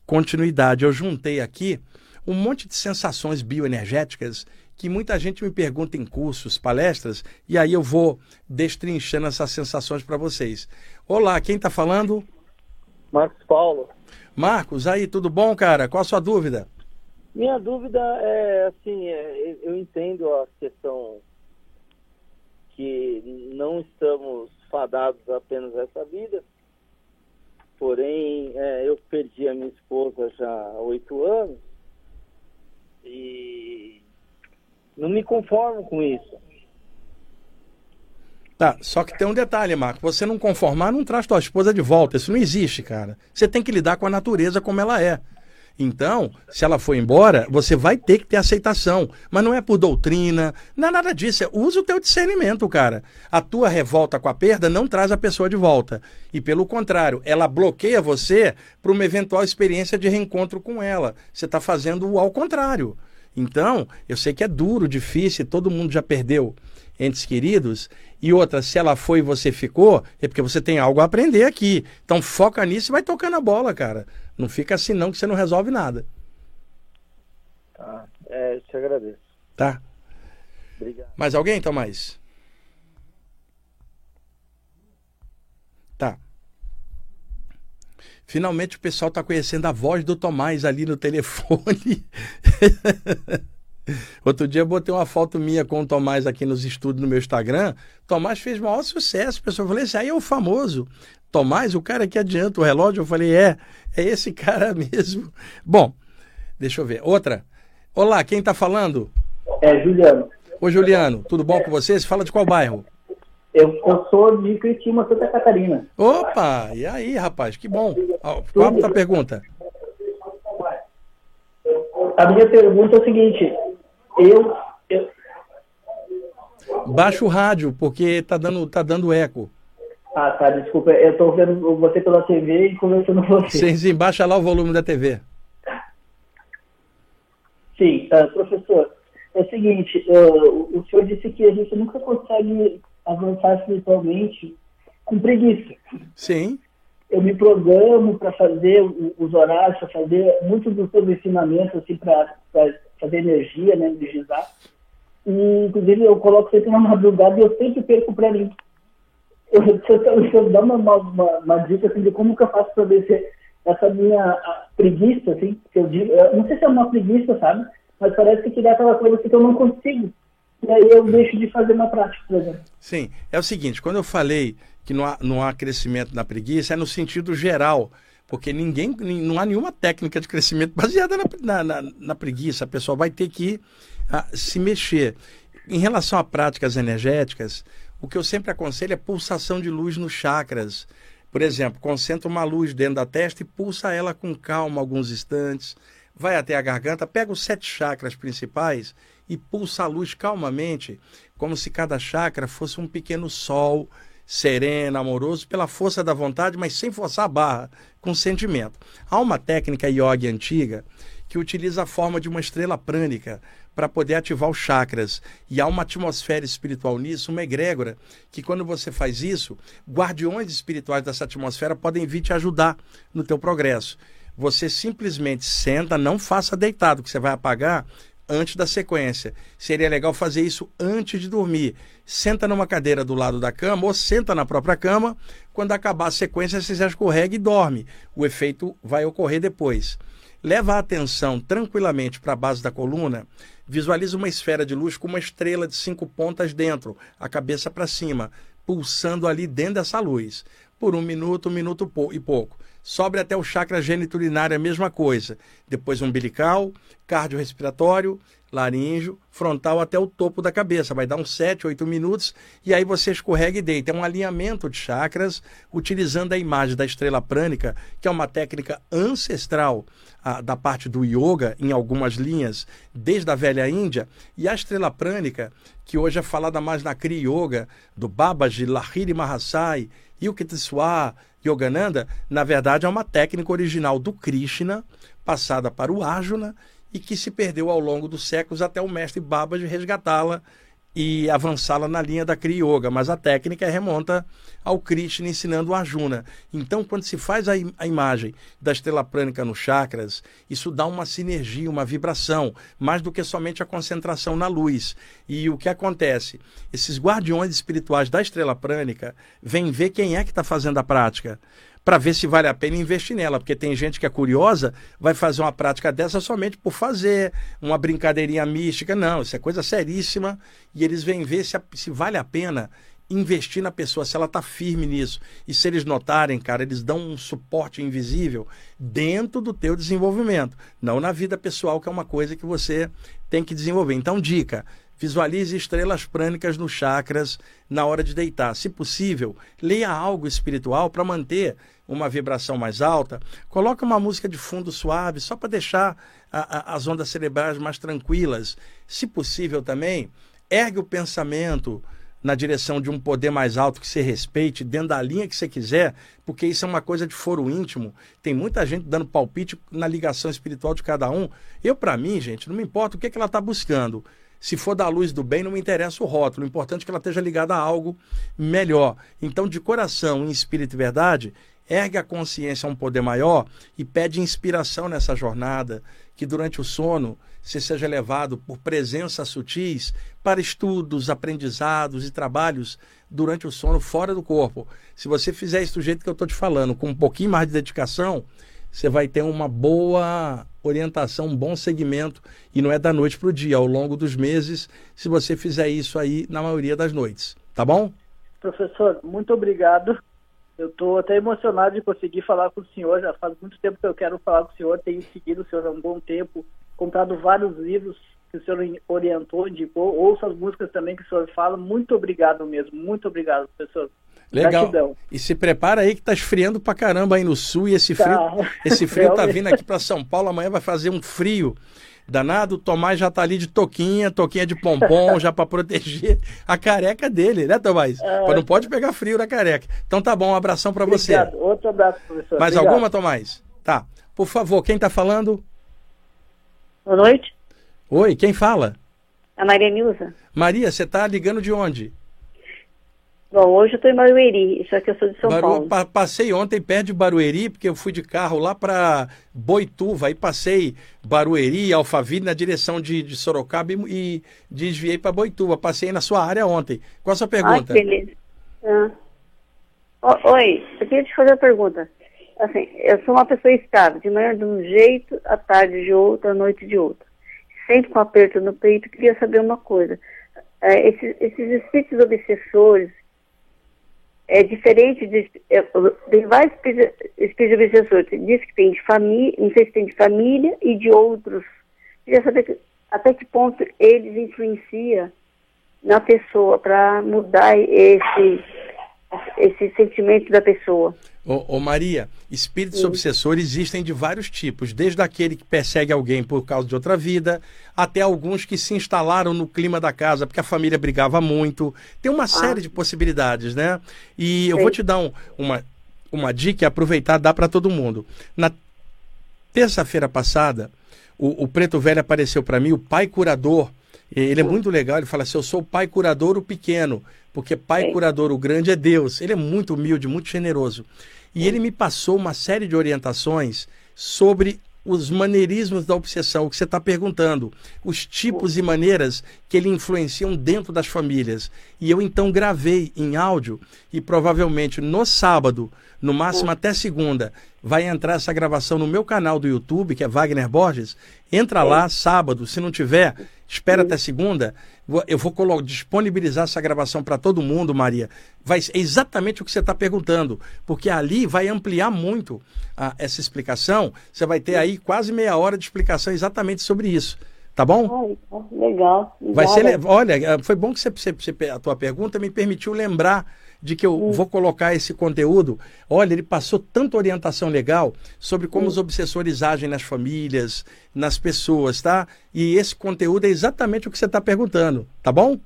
[SPEAKER 1] continuidade. Eu juntei aqui um monte de sensações bioenergéticas que muita gente me pergunta em cursos, palestras, e aí eu vou destrinchando essas sensações para vocês. Olá, quem está falando?
[SPEAKER 3] Marcos Paulo.
[SPEAKER 1] Marcos, aí, tudo bom, cara? Qual a sua dúvida?
[SPEAKER 3] Minha dúvida é assim, é, eu entendo a questão que não estamos fadados apenas a essa vida, porém é, eu perdi a minha esposa já há oito anos e não me conformo com isso.
[SPEAKER 1] Tá, só que tem um detalhe, Marco. Você não conformar não traz tua esposa de volta. Isso não existe, cara. Você tem que lidar com a natureza como ela é. Então, se ela for embora, você vai ter que ter aceitação. Mas não é por doutrina, não é nada disso. É, usa o teu discernimento, cara. A tua revolta com a perda não traz a pessoa de volta. E pelo contrário, ela bloqueia você para uma eventual experiência de reencontro com ela. Você está fazendo ao contrário. Então, eu sei que é duro, difícil, todo mundo já perdeu entes queridos. E outra, se ela foi e você ficou, é porque você tem algo a aprender aqui. Então foca nisso e vai tocando a bola, cara. Não fica assim não que você não resolve nada.
[SPEAKER 3] Tá. É, te agradeço.
[SPEAKER 1] Tá. Obrigado. Mais alguém, Tomás? Tá. Finalmente o pessoal está conhecendo a voz do Tomás ali no telefone. Outro dia eu botei uma foto minha com o Tomás aqui nos estudos no meu Instagram. Tomás fez maior sucesso. O pessoal falou: esse aí é o famoso. Tomás, o cara que adianta o relógio. Eu falei: é, é esse cara mesmo. Bom, deixa eu ver. Outra. Olá, quem está falando?
[SPEAKER 4] É Juliano.
[SPEAKER 1] Ô Juliano, tudo bom com você? Você fala de qual bairro?
[SPEAKER 4] Eu, eu sou de Criciúma, Santa Catarina.
[SPEAKER 1] Opa, e aí, rapaz? Que bom. Qual a pergunta?
[SPEAKER 4] A minha pergunta é o seguinte: eu, eu...
[SPEAKER 1] Baixa o rádio, porque tá dando, tá dando eco.
[SPEAKER 4] Ah, tá, desculpa. Eu estou vendo você pela TV e conversando com você.
[SPEAKER 1] Sim, sim, baixa lá o volume da TV.
[SPEAKER 4] Sim, uh, professor, é o seguinte, uh, o senhor disse que a gente nunca consegue avançar espiritualmente com preguiça.
[SPEAKER 1] Sim.
[SPEAKER 4] Eu me programo para fazer os horários, para fazer muitos dos seus ensinamentos, assim, para fazer energia, né, energizar. E, inclusive, eu coloco sempre na madrugada e eu sempre perco para mim se eu, dar uma, uma, uma, dica assim, de como que eu faço para vencer essa minha preguiça, assim, que eu digo, eu não sei se é uma preguiça, sabe? Mas parece que dá aquela coisa assim, que eu não consigo. E aí eu deixo de fazer na prática, por exemplo.
[SPEAKER 1] Sim, é o seguinte, quando eu falei que não há, não há crescimento na preguiça, é no sentido geral Porque ninguém, não há nenhuma técnica de crescimento baseada na, na, na, preguiça. A pessoa vai ter que a, se mexer. Em relação a práticas energéticas, o que eu sempre aconselho é pulsação de luz nos chakras. Por exemplo, concentra uma luz dentro da testa e pulsa ela com calma alguns instantes. Vai até a garganta, pega os sete chakras principais e pulsa a luz calmamente, como se cada chakra fosse um pequeno sol sereno, amoroso, pela força da vontade, mas sem forçar a barra, com sentimento. Há uma técnica yoga antiga que utiliza a forma de uma estrela prânica para poder ativar os chakras. E há uma atmosfera espiritual nisso, uma egrégora, que quando você faz isso, guardiões espirituais dessa atmosfera podem vir te ajudar no teu progresso. Você simplesmente senta, não faça deitado, que você vai apagar antes da sequência. Seria legal fazer isso antes de dormir. Senta numa cadeira do lado da cama ou senta na própria cama. Quando acabar a sequência, você já escorrega e dorme. O efeito vai ocorrer depois. Leva a atenção tranquilamente para a base da coluna. Visualiza uma esfera de luz com uma estrela de cinco pontas dentro, a cabeça para cima, pulsando ali dentro dessa luz. Por um minuto, um minuto e pouco. Sobe até o chakra geniturinário, a mesma coisa. Depois umbilical, cardiorrespiratório, laríngeo, frontal até o topo da cabeça. Vai dar uns 7, 8 minutos e aí você escorrega e deita. É um alinhamento de chakras utilizando a imagem da estrela prânica, que é uma técnica ancestral a, da parte do yoga, em algumas linhas, desde a velha Índia. E a estrela prânica, que hoje é falada mais na Kriya Yoga, do Babaji, Lahiri Mahasai, Yukiteswar, Yogananda, na verdade é uma técnica original do Krishna, passada para o Arjuna e que se perdeu ao longo dos séculos até o mestre Babaji resgatá-la e avançá-la na linha da Kriya Yoga, mas a técnica remonta ao Krishna ensinando o Arjuna. Então, quando se faz a, im a, imagem da estrela prânica nos chakras, isso dá uma sinergia, uma vibração, mais do que somente a concentração na luz. E o que acontece? Esses guardiões espirituais da estrela prânica vêm ver quem é que está fazendo a prática para ver se vale a pena investir nela, porque tem gente que é curiosa, vai fazer uma prática dessa somente por fazer, uma brincadeirinha mística. Não, isso é coisa seríssima e eles vêm ver se, se vale a pena investir na pessoa, se ela está firme nisso. E se eles notarem, cara, eles dão um suporte invisível dentro do teu desenvolvimento, não na vida pessoal, que é uma coisa que você tem que desenvolver. Então, dica, Visualize estrelas prânicas nos chakras na hora de deitar. Se possível, leia algo espiritual para manter uma vibração mais alta. Coloque uma música de fundo suave, só para deixar a, a, as ondas cerebrais mais tranquilas. Se possível também, ergue o pensamento na direção de um poder mais alto que você respeite, dentro da linha que você quiser, porque isso é uma coisa de foro íntimo. Tem muita gente dando palpite na ligação espiritual de cada um. Eu, para mim, gente, não me importa o que, é que ela está buscando. Se for da luz do bem, não me interessa o rótulo. O importante é que ela esteja ligada a algo melhor. Então, de coração, em espírito e verdade, ergue a consciência a um poder maior e pede inspiração nessa jornada, que durante o sono você seja levado por presenças sutis para estudos, aprendizados e trabalhos durante o sono fora do corpo. Se você fizer isso do jeito que eu estou te falando, com um pouquinho mais de dedicação, você vai ter uma boa orientação, um bom segmento, e não é da noite para o dia, ao longo dos meses, se você fizer isso aí na maioria das noites. Tá bom?
[SPEAKER 3] Professor, muito obrigado. Eu estou até emocionado de conseguir falar com o senhor. Já faz muito tempo que eu quero falar com o senhor. Tenho seguido o senhor há um bom tempo, comprado vários livros que o senhor orientou, indicou. Ouço as músicas também que o senhor fala. Muito obrigado mesmo. Muito obrigado, professor.
[SPEAKER 1] Legal. Gratidão. E se prepara aí que tá esfriando pra caramba aí no sul e esse frio, tá. esse frio tá vindo aqui para São Paulo, amanhã vai fazer um frio danado. O Tomás já tá ali de toquinha, toquinha de pompom, já para proteger a careca dele, né, Tomás? É... Não pode pegar frio na careca. Então tá bom, um abração para você.
[SPEAKER 3] Outro abraço, professor.
[SPEAKER 1] Mais
[SPEAKER 3] Obrigado.
[SPEAKER 1] alguma, Tomás? Tá. Por favor, quem tá falando?
[SPEAKER 5] Boa noite.
[SPEAKER 1] Oi, quem fala?
[SPEAKER 5] A Maria Nilza.
[SPEAKER 1] Maria, você tá ligando de onde?
[SPEAKER 5] Bom, hoje eu estou em Barueri, isso aqui eu sou de São
[SPEAKER 1] Baru...
[SPEAKER 5] Paulo.
[SPEAKER 1] Pa passei ontem perto de Barueri, porque eu fui de carro lá para Boituva, aí passei Barueri, Alphaville, na direção de, de Sorocaba e, e desviei para Boituva. Passei na sua área ontem. Qual a sua pergunta?
[SPEAKER 5] Ah, beleza. Ah. oi, eu queria te fazer uma pergunta. Assim, eu sou uma pessoa estável, de manhã de um jeito, à tarde de outro, à noite de outro. Sempre com aperto no peito, queria saber uma coisa. É, esses, esses espíritos obsessores é diferente de. É, tem vários obsessores. Diz que tem de família, não sei se tem de família e de outros. Queria saber até que ponto eles influenciam na pessoa para mudar esse, esse sentimento da pessoa.
[SPEAKER 1] Ô, ô Maria, espíritos Sim. obsessores existem de vários tipos, desde aquele que persegue alguém por causa de outra vida, até alguns que se instalaram no clima da casa porque a família brigava muito. Tem uma ah. série de possibilidades, né? E eu Sim. vou te dar um, uma, uma dica e aproveitar dar para todo mundo. Na terça-feira passada, o, o Preto Velho apareceu para mim, o pai curador. Ele é muito legal, ele fala assim: Eu sou o pai curador, o pequeno, porque pai curador, o grande é Deus. Ele é muito humilde, muito generoso. E ele me passou uma série de orientações sobre os maneirismos da obsessão, o que você está perguntando, os tipos e maneiras que ele influenciam dentro das famílias. E eu então gravei em áudio e provavelmente no sábado, no máximo até segunda, vai entrar essa gravação no meu canal do YouTube, que é Wagner Borges. Entra lá sábado, se não tiver, espera até segunda. Eu vou disponibilizar essa gravação para todo mundo, Maria. Vai é exatamente o que você está perguntando, porque ali vai ampliar muito a, essa explicação. Você vai ter aí quase meia hora de explicação exatamente sobre isso. Tá bom?
[SPEAKER 5] legal.
[SPEAKER 1] Vai ser, olha, foi bom que você, você, a tua pergunta me permitiu lembrar de que eu vou colocar esse conteúdo. Olha, ele passou tanta orientação legal sobre como os obsessores agem nas famílias, nas pessoas, tá? E esse conteúdo é exatamente o que você está perguntando, tá bom?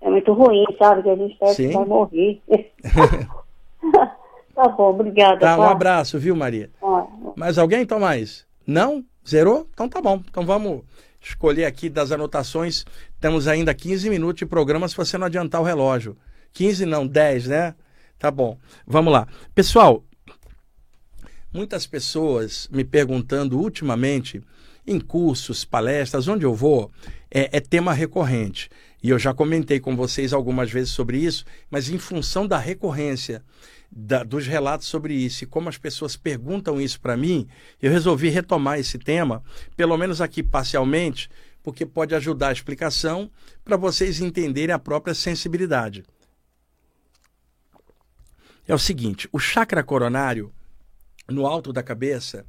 [SPEAKER 5] É muito ruim, sabe? Que a gente que vai morrer. tá bom, obrigada.
[SPEAKER 1] Tá, um abraço, viu, Maria? Ah. Mais alguém, Tomás? Não? Zerou? Então tá bom. Então vamos escolher aqui das anotações. Temos ainda 15 minutos de programa se você não adiantar o relógio. 15 não, 10, né? Tá bom. Vamos lá. Pessoal, muitas pessoas me perguntando ultimamente, em cursos, palestras, onde eu vou, é, é tema recorrente. E eu já comentei com vocês algumas vezes sobre isso, mas em função da recorrência da, dos relatos sobre isso e como as pessoas perguntam isso para mim, eu resolvi retomar esse tema, pelo menos aqui parcialmente, porque pode ajudar a explicação para vocês entenderem a própria sensibilidade é o seguinte: o chakra coronário, no alto da cabeça,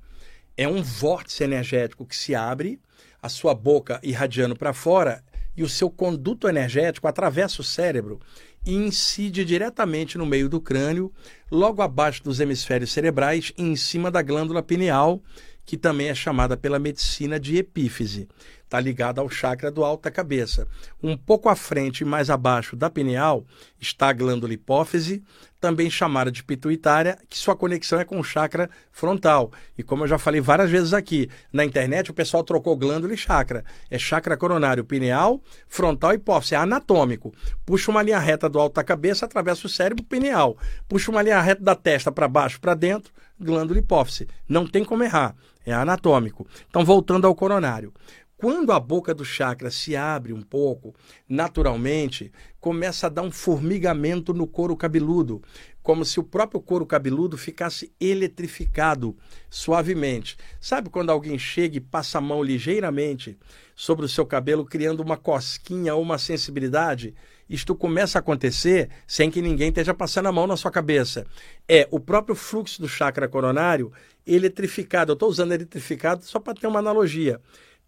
[SPEAKER 1] é um vórtice energético que se abre, a sua boca irradiando para fora e o seu conduto energético atravessa o cérebro e incide diretamente no meio do crânio, logo abaixo dos hemisférios cerebrais e em cima da glândula pineal, que também é chamada pela medicina de epífise está ligada ao chakra do alto da cabeça. Um pouco à frente e mais abaixo da pineal está a glândula hipófise, também chamada de pituitária, que sua conexão é com o chakra frontal. E como eu já falei várias vezes aqui, na internet o pessoal trocou glândula e chakra. É chakra coronário pineal, frontal e hipófise. É anatômico. Puxa uma linha reta do alto da cabeça, atravessa o cérebro pineal. Puxa uma linha reta da testa para baixo, para dentro, glândula hipófise. Não tem como errar. É anatômico. Então, voltando ao coronário. Quando a boca do chakra se abre um pouco, naturalmente, começa a dar um formigamento no couro cabeludo, como se o próprio couro cabeludo ficasse eletrificado suavemente. Sabe quando alguém chega e passa a mão ligeiramente sobre o seu cabelo, criando uma cosquinha ou uma sensibilidade? Isto começa a acontecer sem que ninguém esteja passando a mão na sua cabeça. É o próprio fluxo do chakra coronário eletrificado. Eu estou usando eletrificado só para ter uma analogia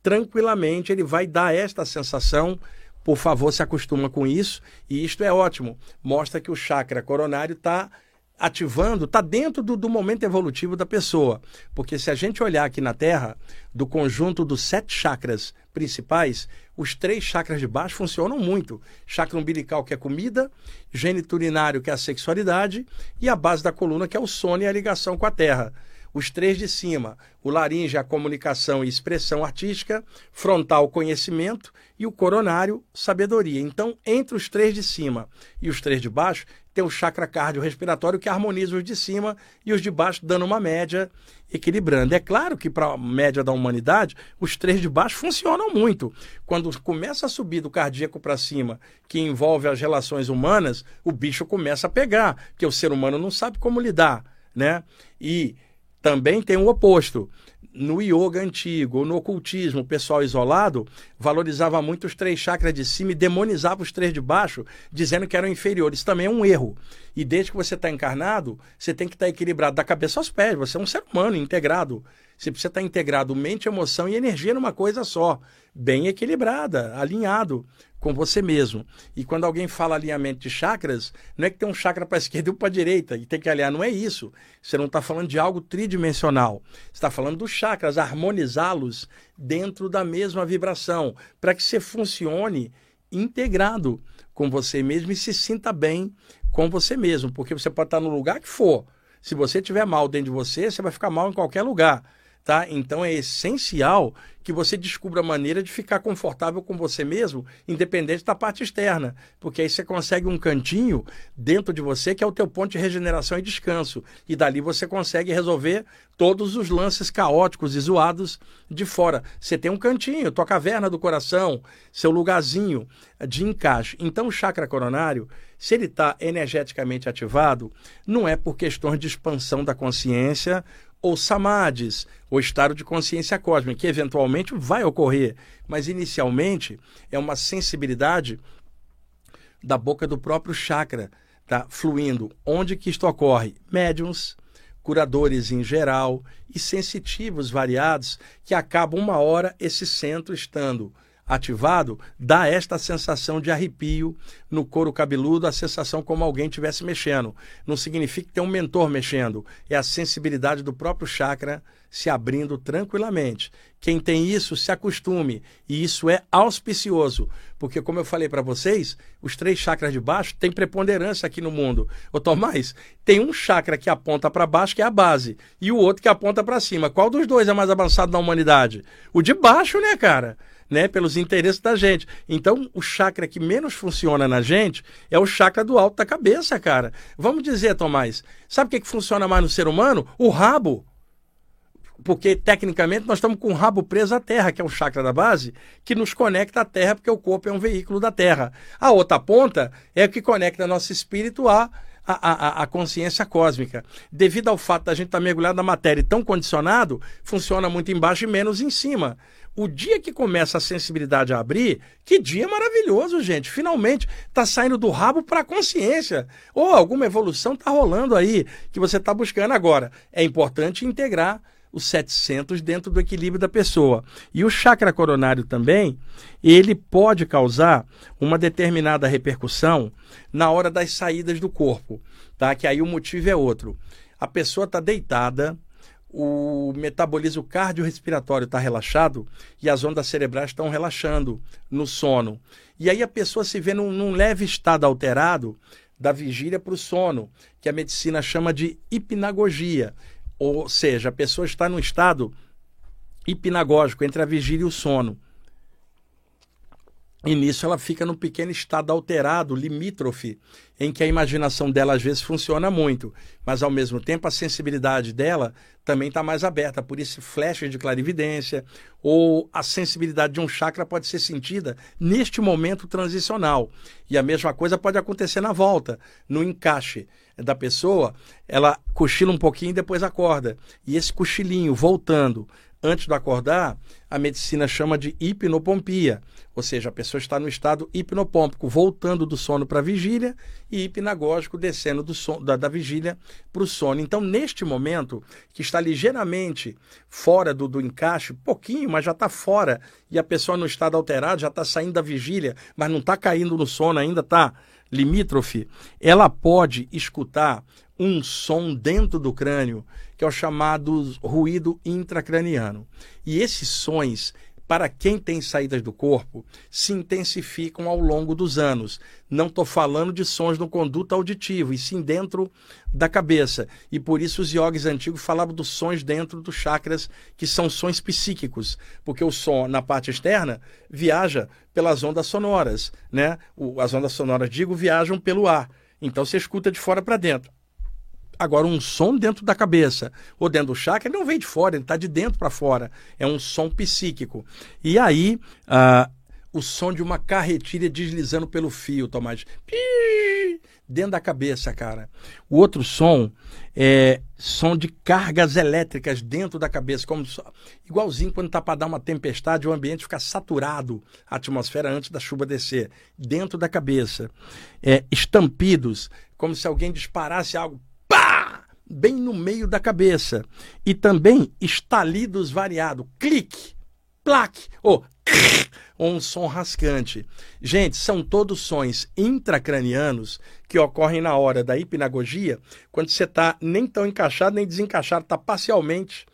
[SPEAKER 1] tranquilamente ele vai dar esta sensação. Por favor, se acostuma com isso. E isto é ótimo. Mostra que o chakra coronário está ativando, está dentro do, do, momento evolutivo da pessoa. Porque se a gente olhar aqui na Terra, do conjunto dos sete chakras principais, os três chakras de baixo funcionam muito. Chakra umbilical, que é comida, geniturinário, que é a sexualidade, e a base da coluna, que é o sono e a ligação com a Terra. Os três de cima, o laringe, a comunicação e expressão artística, frontal, conhecimento e o coronário, sabedoria. Então, entre os três de cima e os três de baixo, tem o chakra cardiorrespiratório que harmoniza os de cima e os de baixo, dando uma média equilibrando. É claro que para a média da humanidade, os três de baixo funcionam muito. Quando começa a subir do cardíaco para cima, que envolve as relações humanas, o bicho começa a pegar, porque o ser humano não sabe como lidar, né? E também tem o oposto. No yoga antigo, no ocultismo, o pessoal isolado valorizava muito os três chakras de cima e demonizava os três de baixo, dizendo que eram inferiores. Isso também é um erro. E desde que você está encarnado, você tem que estar tá equilibrado da cabeça aos pés. Você é um ser humano integrado. Você precisa estar tá integrado mente, emoção e energia numa coisa só, bem equilibrada, alinhado com você mesmo. E quando alguém fala alinhamento de chakras, não é que tem um chakra para a esquerda e um para a direita e tem que alinhar, não é isso. Você não está falando de algo tridimensional. Você está falando dos chakras, harmonizá-los dentro da mesma vibração, para que você funcione integrado com você mesmo e se sinta bem com você mesmo, porque você pode estar no lugar que for. Se você tiver mal dentro de você, você vai ficar mal em qualquer lugar tá? Então é essencial que você descubra a maneira de ficar confortável com você mesmo, independente da parte externa, porque aí você consegue um cantinho dentro de você que é o teu ponto de regeneração e descanso, e dali você consegue resolver todos os lances caóticos e zoados de fora. Você tem um cantinho, tua caverna do coração, seu lugarzinho de encaixe. Então o chakra coronário, se ele está energeticamente ativado, não é por questões de expansão da consciência ou samadhis, ou estado de consciência cósmica, que eventualmente vai ocorrer, mas inicialmente é uma sensibilidade da boca do próprio chakra, tá fluindo. Onde que isto ocorre? Médiums, curadores em geral e sensitivos variados que acabam uma hora esse centro estando ativado, dá esta sensação de arrepio no couro cabeludo, a sensação como alguém estivesse mexendo. Não significa que tem um mentor mexendo, é a sensibilidade do próprio chakra se abrindo tranquilamente. Quem tem isso, se acostume, e isso é auspicioso, porque como eu falei para vocês, os três chakras de baixo têm preponderância aqui no mundo. Ô Tomás, tem um chakra que aponta para baixo, que é a base, e o outro que aponta para cima. Qual dos dois é mais avançado na humanidade? O de baixo, né, cara? Né, pelos interesses da gente. Então, o chakra que menos funciona na gente é o chakra do alto da cabeça, cara. Vamos dizer, Tomás, sabe o que, que funciona mais no ser humano? O rabo. Porque, tecnicamente, nós estamos com o rabo preso à terra, que é o chakra da base, que nos conecta à terra, porque o corpo é um veículo da terra. A outra ponta é o que conecta nosso espírito a a, a, a, consciência cósmica. Devido ao fato da gente estar tá mergulhado na matéria e tão condicionado, funciona muito embaixo e menos em cima. O dia que começa a sensibilidade a abrir, que dia maravilhoso, gente. Finalmente está saindo do rabo para a consciência. Ou alguma evolução está rolando aí que você está buscando agora. É importante integrar os 700 dentro do equilíbrio da pessoa. E o chakra coronário também, ele pode causar uma determinada repercussão na hora das saídas do corpo, tá? Que aí o motivo é outro. A pessoa está deitada, o metabolismo cardiorrespiratório está relaxado e as ondas cerebrais estão relaxando no sono. E aí a pessoa se vê num, num leve estado alterado da vigília para o sono, que a medicina chama de hipnagogia. Ou seja, a pessoa está num estado hipnagógico entre a vigília e o sono. E nisso ela fica num pequeno estado alterado, limítrofe, em que a imaginação dela às vezes funciona muito, mas ao mesmo tempo a sensibilidade dela também está mais aberta, por isso flashes de clarividência, ou a sensibilidade de um chakra pode ser sentida neste momento transicional. E a mesma coisa pode acontecer na volta, no encaixe da pessoa, ela cochila um pouquinho e depois acorda. E esse cochilinho voltando antes de acordar, a medicina chama de hipnopompia, ou seja, a pessoa está no estado hipnopômpico, voltando do sono para a vigília e hipnagógico, descendo do da, da vigília para o sono. Então, neste momento, que está ligeiramente fora do, do encaixe, pouquinho, mas já está fora, e a pessoa no estado alterado, já está saindo da vigília, mas não está caindo no sono, ainda está limítrofe, ela pode escutar um som dentro do crânio, que é o chamado ruído intracraniano. E esses sons, para quem tem saídas do corpo, se intensificam ao longo dos anos. Não estou falando de sons no conduto auditivo, e sim dentro da cabeça. E por isso os yogis antigos falavam dos sons dentro dos chakras, que são sons psíquicos, porque o som na parte externa viaja pelas ondas sonoras, né? as ondas sonoras, digo, viajam pelo ar. Então você escuta de fora para dentro. Agora, um som dentro da cabeça ou dentro do chakra ele não vem de fora, ele está de dentro para fora. É um som psíquico. E aí, uh, o som de uma carretilha deslizando pelo fio, Tomás. dentro da cabeça, cara. O outro som é som de cargas elétricas dentro da cabeça, como igualzinho quando tá para dar uma tempestade, o ambiente fica saturado, a atmosfera antes da chuva descer, dentro da cabeça. É, estampidos, como se alguém disparasse algo! Bem no meio da cabeça. E também estalidos variados, clique, plaque, ou ou um som rascante. Gente, são todos sons intracranianos que ocorrem na hora da hipnagogia, quando você está nem tão encaixado nem desencaixado, está parcialmente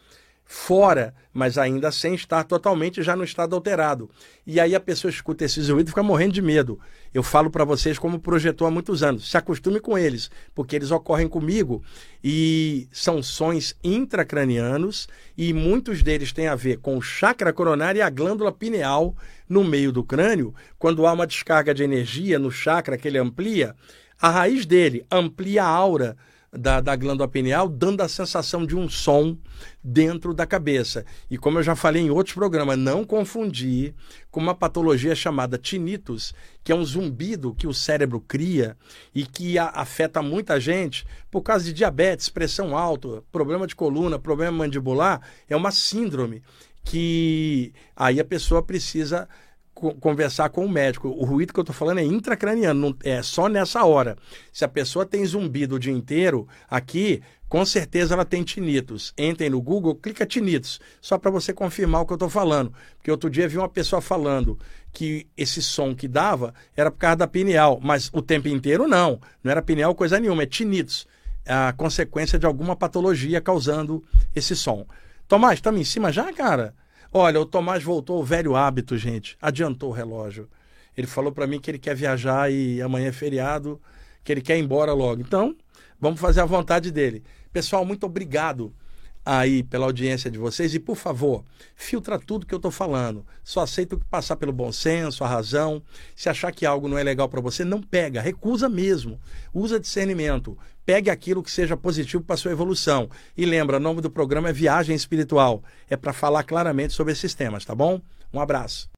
[SPEAKER 1] fora, mas ainda sem estar totalmente já no estado alterado. E aí a pessoa escuta esses ruídos e fica morrendo de medo. Eu falo para vocês como projetor há muitos anos. Se acostume com eles, porque eles ocorrem comigo e são sons intracranianos e muitos deles têm a ver com o chakra coronário e a glândula pineal no meio do crânio. Quando há uma descarga de energia no chakra que ele amplia, a raiz dele amplia a aura da, da glândula pineal, dando a sensação de um som dentro da cabeça. E como eu já falei em outros programas, não confundir com uma patologia chamada tinnitus, que é um zumbido que o cérebro cria e que a, afeta muita gente por causa de diabetes, pressão alta, problema de coluna, problema mandibular. É uma síndrome que aí a pessoa precisa conversar com o médico. O ruído que eu estou falando é intracraniano, não, é só nessa hora. Se a pessoa tem zumbido o dia inteiro, aqui, com certeza ela tem tinnitus. Entrem no Google, clica tinnitus, só para você confirmar o que eu estou falando. Porque outro dia vi uma pessoa falando que esse som que dava era por causa da pineal, mas o tempo inteiro não. Não era pineal coisa nenhuma, é tinnitus. É a consequência de alguma patologia causando esse som. Tomás, estamos em cima já, cara? Olha, o Tomás voltou ao velho hábito, gente. Adiantou o relógio. Ele falou para mim que ele quer viajar e amanhã é feriado, que ele quer ir embora logo. Então, vamos fazer a vontade dele. Pessoal, muito obrigado aí pela audiência de vocês e, por favor, filtra tudo que eu estou falando. Só aceito que passar pelo bom senso, a razão. Se achar que algo não é legal para você, não pega, recusa mesmo. Usa discernimento. Pegue aquilo que seja positivo para sua evolução. E lembra, o nome do programa é Viagem Espiritual. É para falar claramente sobre esses temas, tá bom? Um abraço.